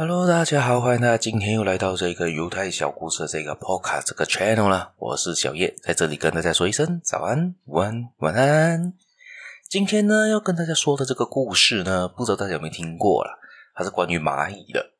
Hello，大家好，欢迎大家今天又来到这个犹太小故事的这个 Podcast 这个 Channel 了。我是小叶，在这里跟大家说一声早安、午安、晚安。今天呢，要跟大家说的这个故事呢，不知道大家有没有听过啦，它是关于蚂蚁的。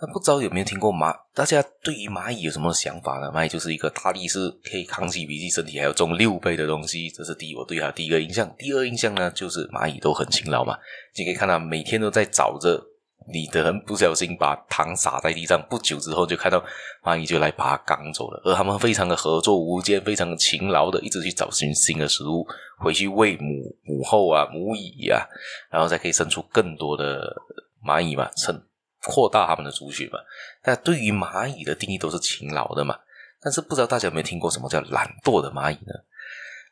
那不知道有没有听过蚂？大家对于蚂蚁有什么想法呢？蚂蚁就是一个大力士，可以扛起比自己身体还要重六倍的东西，这是第一，我对它第一个印象。第二印象呢，就是蚂蚁都很勤劳嘛，你可以看到每天都在找着你的人，不小心把糖撒在地上，不久之后就看到蚂蚁就来把它赶走了。而他们非常的合作无间，非常的勤劳的，一直去找寻新的食物，回去喂母母后啊、母蚁啊，然后再可以生出更多的蚂蚁嘛，成。扩大他们的族群嘛，但对于蚂蚁的定义都是勤劳的嘛，但是不知道大家有没有听过什么叫懒惰的蚂蚁呢？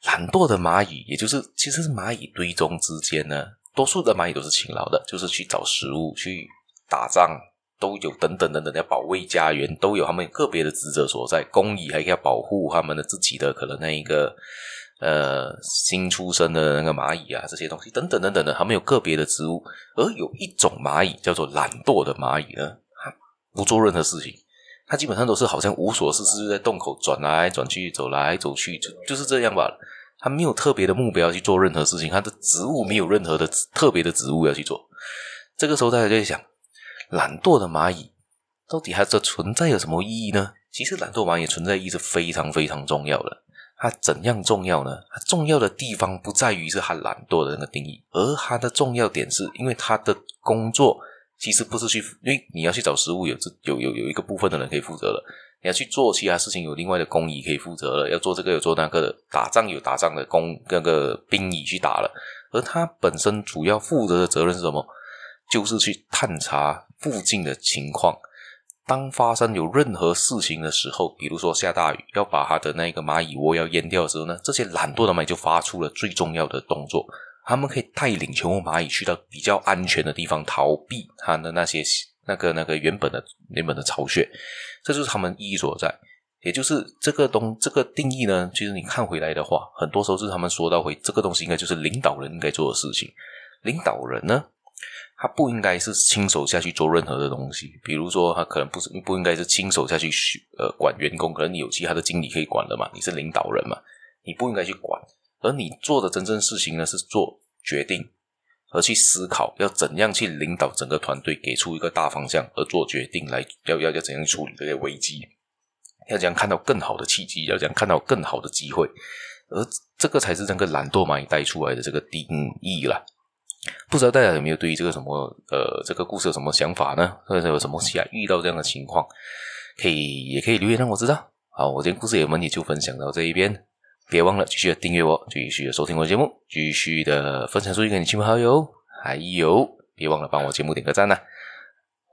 懒惰的蚂蚁，也就是其实是蚂蚁堆中之间呢，多数的蚂蚁都是勤劳的，就是去找食物、去打仗都有等等等等，要保卫家园都有他们个别的职责所在。工蚁还要保护他们的自己的可能那一个。呃，新出生的那个蚂蚁啊，这些东西等等等等的，他们有个别的职务，而有一种蚂蚁叫做懒惰的蚂蚁呢，它不做任何事情，它基本上都是好像无所事事，就在洞口转来转去，走来走去，就就是这样吧。他没有特别的目标去做任何事情，他的职务没有任何的特别的职务要去做。这个时候大家就在想，懒惰的蚂蚁到底它的存在有什么意义呢？其实懒惰蚂蚁存在意义是非常非常重要的。它怎样重要呢？它重要的地方不在于是它懒惰的那个定义，而它的重要点是因为它的工作其实不是去，因为你要去找食物有有有有一个部分的人可以负责了，你要去做其他事情有另外的工蚁可以负责了，要做这个有做那个的，打仗有打仗的工那个兵蚁去打了，而它本身主要负责的责任是什么？就是去探查附近的情况。当发生有任何事情的时候，比如说下大雨，要把它的那个蚂蚁窝要淹掉的时候呢，这些懒惰的蚂蚁就发出了最重要的动作，他们可以带领全部蚂蚁去到比较安全的地方，逃避它的那些那个那个原本的原本的巢穴，这就是他们意义所在。也就是这个东这个定义呢，其实你看回来的话，很多时候是他们说到回这个东西应该就是领导人应该做的事情，领导人呢。他不应该是亲手下去做任何的东西，比如说他可能不是不应该是亲手下去呃管员工，可能你有其他的经理可以管的嘛，你是领导人嘛，你不应该去管，而你做的真正事情呢是做决定，而去思考要怎样去领导整个团队，给出一个大方向，而做决定来要要要怎样处理这些危机，要怎样看到更好的契机，要怎样看到更好的机会，而这个才是整个懒惰蚂蚁带出来的这个定义啦。不知道大家有没有对于这个什么呃这个故事有什么想法呢？或者有什么其他遇到这样的情况，可以也可以留言让我知道。好，我今天故事也们也就分享到这一边，别忘了继续的订阅我，继续的收听我的节目，继续的分享出去给你亲朋好友，还有别忘了帮我节目点个赞呐。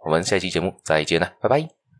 我们下期节目再见了，拜拜。